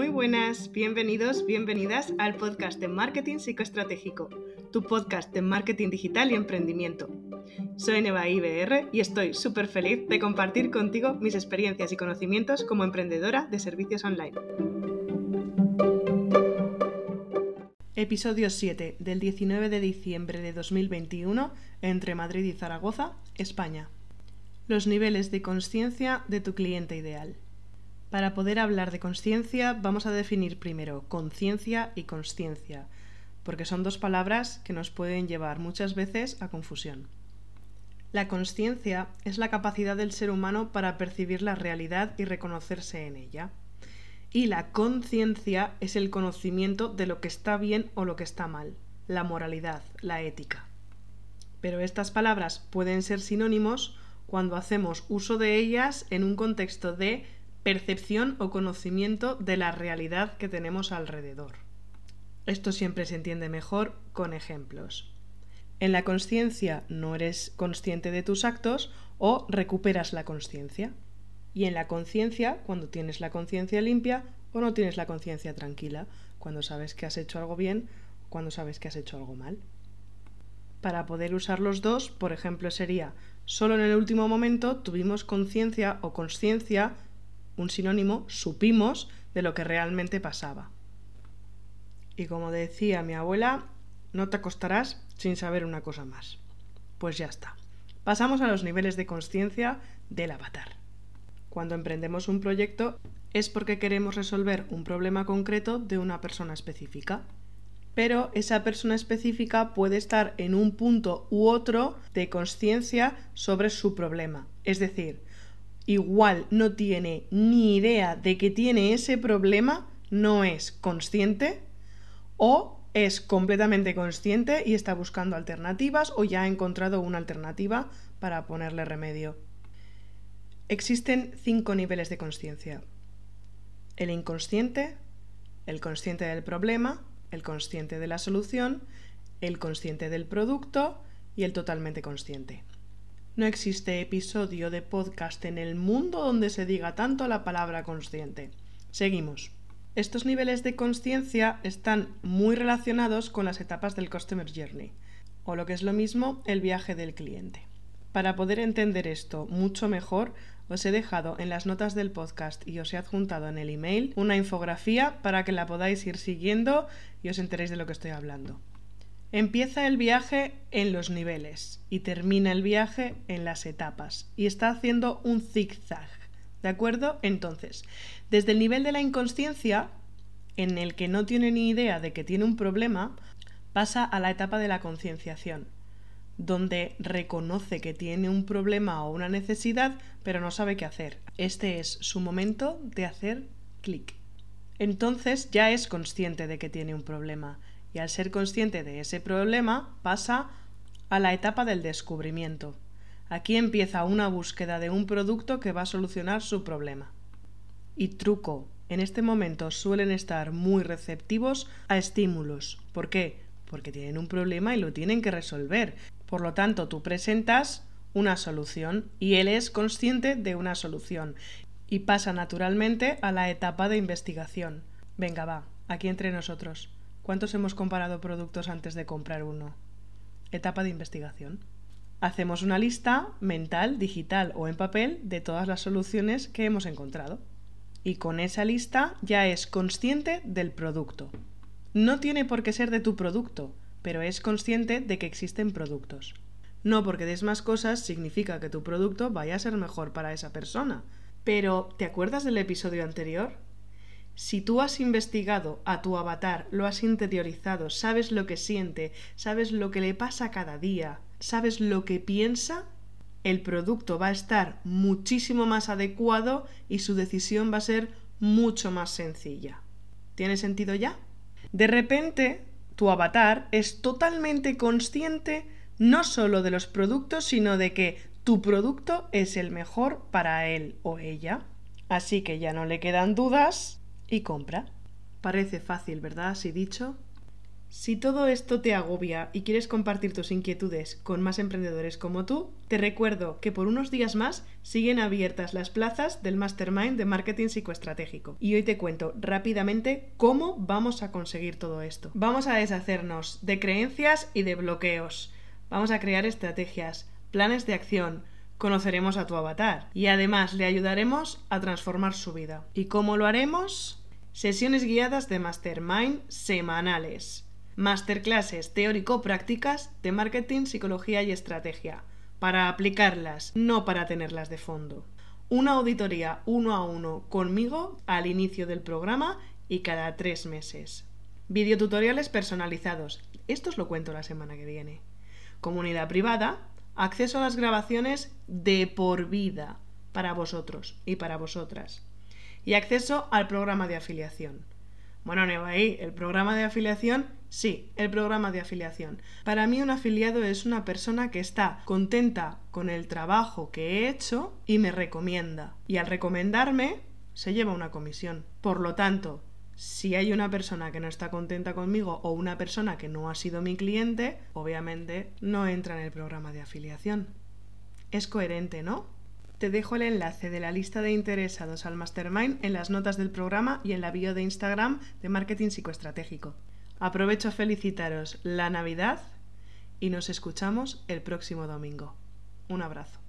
Muy buenas, bienvenidos, bienvenidas al podcast de Marketing Psicoestratégico, tu podcast de marketing digital y emprendimiento. Soy Neva IBR y estoy súper feliz de compartir contigo mis experiencias y conocimientos como emprendedora de servicios online. Episodio 7 del 19 de diciembre de 2021 entre Madrid y Zaragoza, España. Los niveles de conciencia de tu cliente ideal. Para poder hablar de conciencia vamos a definir primero conciencia y consciencia, porque son dos palabras que nos pueden llevar muchas veces a confusión. La conciencia es la capacidad del ser humano para percibir la realidad y reconocerse en ella. Y la conciencia es el conocimiento de lo que está bien o lo que está mal, la moralidad, la ética. Pero estas palabras pueden ser sinónimos cuando hacemos uso de ellas en un contexto de percepción o conocimiento de la realidad que tenemos alrededor. Esto siempre se entiende mejor con ejemplos. En la conciencia no eres consciente de tus actos o recuperas la conciencia. Y en la conciencia, cuando tienes la conciencia limpia o no tienes la conciencia tranquila, cuando sabes que has hecho algo bien o cuando sabes que has hecho algo mal. Para poder usar los dos, por ejemplo, sería solo en el último momento tuvimos conciencia o conciencia un sinónimo, supimos de lo que realmente pasaba. Y como decía mi abuela, no te acostarás sin saber una cosa más. Pues ya está. Pasamos a los niveles de conciencia del avatar. Cuando emprendemos un proyecto es porque queremos resolver un problema concreto de una persona específica. Pero esa persona específica puede estar en un punto u otro de conciencia sobre su problema. Es decir, igual no tiene ni idea de que tiene ese problema, no es consciente o es completamente consciente y está buscando alternativas o ya ha encontrado una alternativa para ponerle remedio. Existen cinco niveles de conciencia. El inconsciente, el consciente del problema, el consciente de la solución, el consciente del producto y el totalmente consciente. No existe episodio de podcast en el mundo donde se diga tanto la palabra consciente. Seguimos. Estos niveles de conciencia están muy relacionados con las etapas del Customer Journey, o lo que es lo mismo, el viaje del cliente. Para poder entender esto mucho mejor, os he dejado en las notas del podcast y os he adjuntado en el email una infografía para que la podáis ir siguiendo y os enteréis de lo que estoy hablando. Empieza el viaje en los niveles y termina el viaje en las etapas y está haciendo un zigzag. ¿De acuerdo? Entonces, desde el nivel de la inconsciencia, en el que no tiene ni idea de que tiene un problema, pasa a la etapa de la concienciación, donde reconoce que tiene un problema o una necesidad, pero no sabe qué hacer. Este es su momento de hacer clic. Entonces ya es consciente de que tiene un problema y al ser consciente de ese problema pasa a la etapa del descubrimiento. Aquí empieza una búsqueda de un producto que va a solucionar su problema. Y truco, en este momento suelen estar muy receptivos a estímulos. ¿Por qué? Porque tienen un problema y lo tienen que resolver. Por lo tanto, tú presentas una solución y él es consciente de una solución y pasa naturalmente a la etapa de investigación. Venga, va, aquí entre nosotros. ¿Cuántos hemos comparado productos antes de comprar uno? Etapa de investigación. Hacemos una lista mental, digital o en papel de todas las soluciones que hemos encontrado. Y con esa lista ya es consciente del producto. No tiene por qué ser de tu producto, pero es consciente de que existen productos. No porque des más cosas significa que tu producto vaya a ser mejor para esa persona. Pero, ¿te acuerdas del episodio anterior? Si tú has investigado a tu avatar, lo has interiorizado, sabes lo que siente, sabes lo que le pasa cada día, sabes lo que piensa, el producto va a estar muchísimo más adecuado y su decisión va a ser mucho más sencilla. ¿Tiene sentido ya? De repente, tu avatar es totalmente consciente no solo de los productos, sino de que tu producto es el mejor para él o ella. Así que ya no le quedan dudas y compra. Parece fácil, ¿verdad? Así dicho. Si todo esto te agobia y quieres compartir tus inquietudes con más emprendedores como tú, te recuerdo que por unos días más siguen abiertas las plazas del Mastermind de Marketing Psicoestratégico. Y hoy te cuento rápidamente cómo vamos a conseguir todo esto. Vamos a deshacernos de creencias y de bloqueos. Vamos a crear estrategias, planes de acción, conoceremos a tu avatar y además le ayudaremos a transformar su vida. ¿Y cómo lo haremos? Sesiones guiadas de Mastermind semanales masterclasses teórico-prácticas de marketing, psicología y estrategia, para aplicarlas, no para tenerlas de fondo. Una auditoría uno a uno conmigo al inicio del programa y cada tres meses. Videotutoriales personalizados. Esto os lo cuento la semana que viene. Comunidad privada. Acceso a las grabaciones de por vida para vosotros y para vosotras. Y acceso al programa de afiliación. Bueno, ahí, el programa de afiliación, sí, el programa de afiliación. Para mí un afiliado es una persona que está contenta con el trabajo que he hecho y me recomienda. Y al recomendarme, se lleva una comisión. Por lo tanto, si hay una persona que no está contenta conmigo o una persona que no ha sido mi cliente, obviamente no entra en el programa de afiliación. Es coherente, ¿no? Te dejo el enlace de la lista de interesados al Mastermind en las notas del programa y en la bio de Instagram de Marketing Psicoestratégico. Aprovecho a felicitaros la Navidad y nos escuchamos el próximo domingo. Un abrazo.